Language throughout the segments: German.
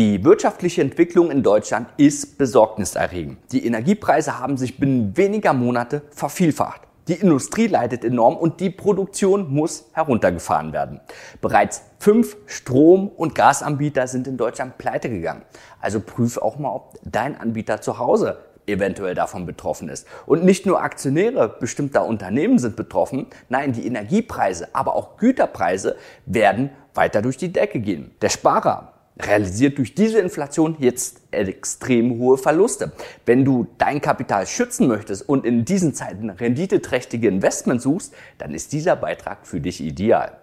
Die wirtschaftliche Entwicklung in Deutschland ist besorgniserregend. Die Energiepreise haben sich binnen weniger Monate vervielfacht. Die Industrie leidet enorm und die Produktion muss heruntergefahren werden. Bereits fünf Strom- und Gasanbieter sind in Deutschland pleite gegangen. Also prüf auch mal, ob dein Anbieter zu Hause eventuell davon betroffen ist. Und nicht nur Aktionäre bestimmter Unternehmen sind betroffen, nein, die Energiepreise, aber auch Güterpreise werden weiter durch die Decke gehen. Der Sparer realisiert durch diese Inflation jetzt extrem hohe Verluste. Wenn du dein Kapital schützen möchtest und in diesen Zeiten renditeträchtige Investments suchst, dann ist dieser Beitrag für dich ideal.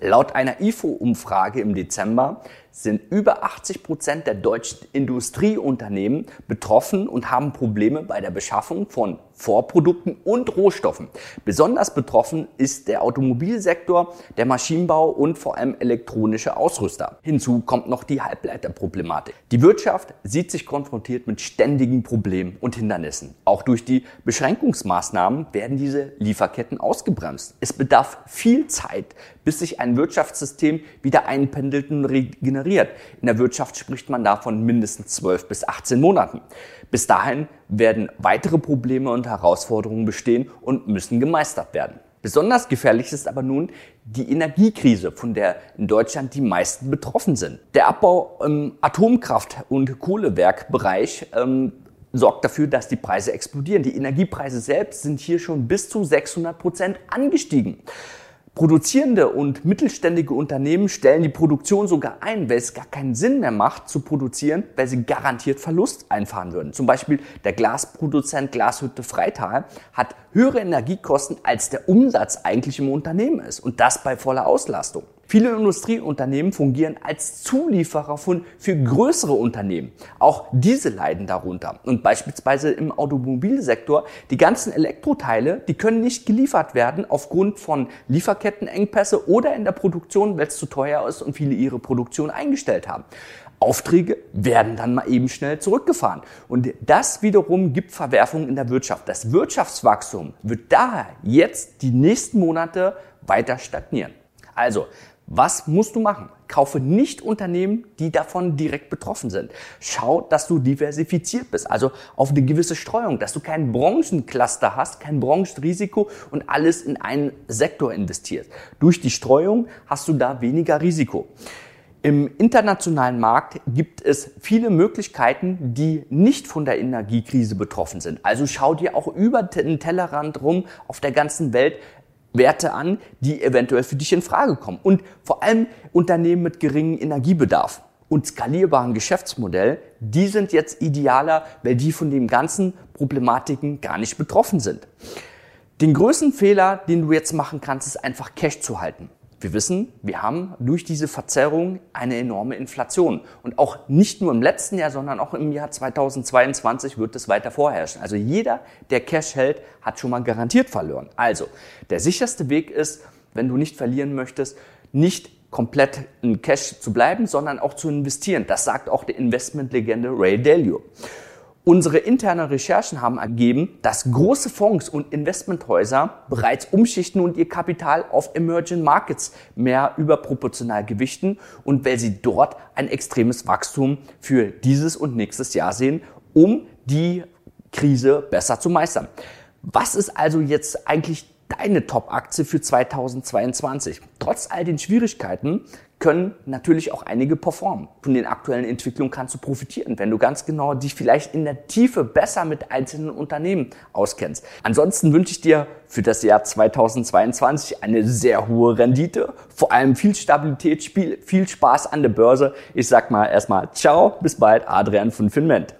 Laut einer IFO-Umfrage im Dezember sind über 80 Prozent der deutschen Industrieunternehmen betroffen und haben Probleme bei der Beschaffung von Vorprodukten und Rohstoffen. Besonders betroffen ist der Automobilsektor, der Maschinenbau und vor allem elektronische Ausrüster. Hinzu kommt noch die Halbleiterproblematik. Die Wirtschaft sieht sich konfrontiert mit ständigen Problemen und Hindernissen. Auch durch die Beschränkungsmaßnahmen werden diese Lieferketten ausgebremst. Es bedarf viel Zeit, bis sich ein Wirtschaftssystem wieder einpendelt und regeneriert generiert. In der Wirtschaft spricht man davon mindestens 12 bis 18 Monaten. Bis dahin werden weitere Probleme und Herausforderungen bestehen und müssen gemeistert werden. Besonders gefährlich ist aber nun die Energiekrise, von der in Deutschland die meisten betroffen sind. Der Abbau im Atomkraft- und Kohlewerkbereich ähm, sorgt dafür, dass die Preise explodieren. Die Energiepreise selbst sind hier schon bis zu 600 Prozent angestiegen. Produzierende und mittelständige Unternehmen stellen die Produktion sogar ein, weil es gar keinen Sinn mehr macht zu produzieren, weil sie garantiert Verlust einfahren würden. Zum Beispiel der Glasproduzent Glashütte Freital hat höhere Energiekosten als der Umsatz eigentlich im Unternehmen ist und das bei voller Auslastung. Viele Industrieunternehmen fungieren als Zulieferer von für größere Unternehmen. Auch diese leiden darunter. Und beispielsweise im Automobilsektor, die ganzen Elektroteile, die können nicht geliefert werden aufgrund von Lieferkettenengpässe oder in der Produktion, weil es zu teuer ist und viele ihre Produktion eingestellt haben. Aufträge werden dann mal eben schnell zurückgefahren. Und das wiederum gibt Verwerfungen in der Wirtschaft. Das Wirtschaftswachstum wird daher jetzt die nächsten Monate weiter stagnieren. Also, was musst du machen? Kaufe nicht Unternehmen, die davon direkt betroffen sind. Schau, dass du diversifiziert bist, also auf eine gewisse Streuung, dass du kein Branchencluster hast, kein Branchenrisiko und alles in einen Sektor investierst. Durch die Streuung hast du da weniger Risiko. Im internationalen Markt gibt es viele Möglichkeiten, die nicht von der Energiekrise betroffen sind. Also schau dir auch über den Tellerrand rum auf der ganzen Welt Werte an, die eventuell für dich in Frage kommen. Und vor allem Unternehmen mit geringem Energiebedarf und skalierbaren Geschäftsmodell, die sind jetzt idealer, weil die von den ganzen Problematiken gar nicht betroffen sind. Den größten Fehler, den du jetzt machen kannst, ist einfach Cash zu halten. Wir wissen, wir haben durch diese Verzerrung eine enorme Inflation. Und auch nicht nur im letzten Jahr, sondern auch im Jahr 2022 wird es weiter vorherrschen. Also jeder, der Cash hält, hat schon mal garantiert verloren. Also der sicherste Weg ist, wenn du nicht verlieren möchtest, nicht komplett in Cash zu bleiben, sondern auch zu investieren. Das sagt auch der Investmentlegende Ray Dalio. Unsere internen Recherchen haben ergeben, dass große Fonds und Investmenthäuser bereits umschichten und ihr Kapital auf Emerging Markets mehr überproportional gewichten und weil sie dort ein extremes Wachstum für dieses und nächstes Jahr sehen, um die Krise besser zu meistern. Was ist also jetzt eigentlich deine Top-Aktie für 2022? Trotz all den Schwierigkeiten können natürlich auch einige performen. Von den aktuellen Entwicklungen kannst du profitieren, wenn du ganz genau dich vielleicht in der Tiefe besser mit einzelnen Unternehmen auskennst. Ansonsten wünsche ich dir für das Jahr 2022 eine sehr hohe Rendite, vor allem viel Stabilität, viel Spaß an der Börse. Ich sag mal erstmal ciao, bis bald, Adrian von Finment.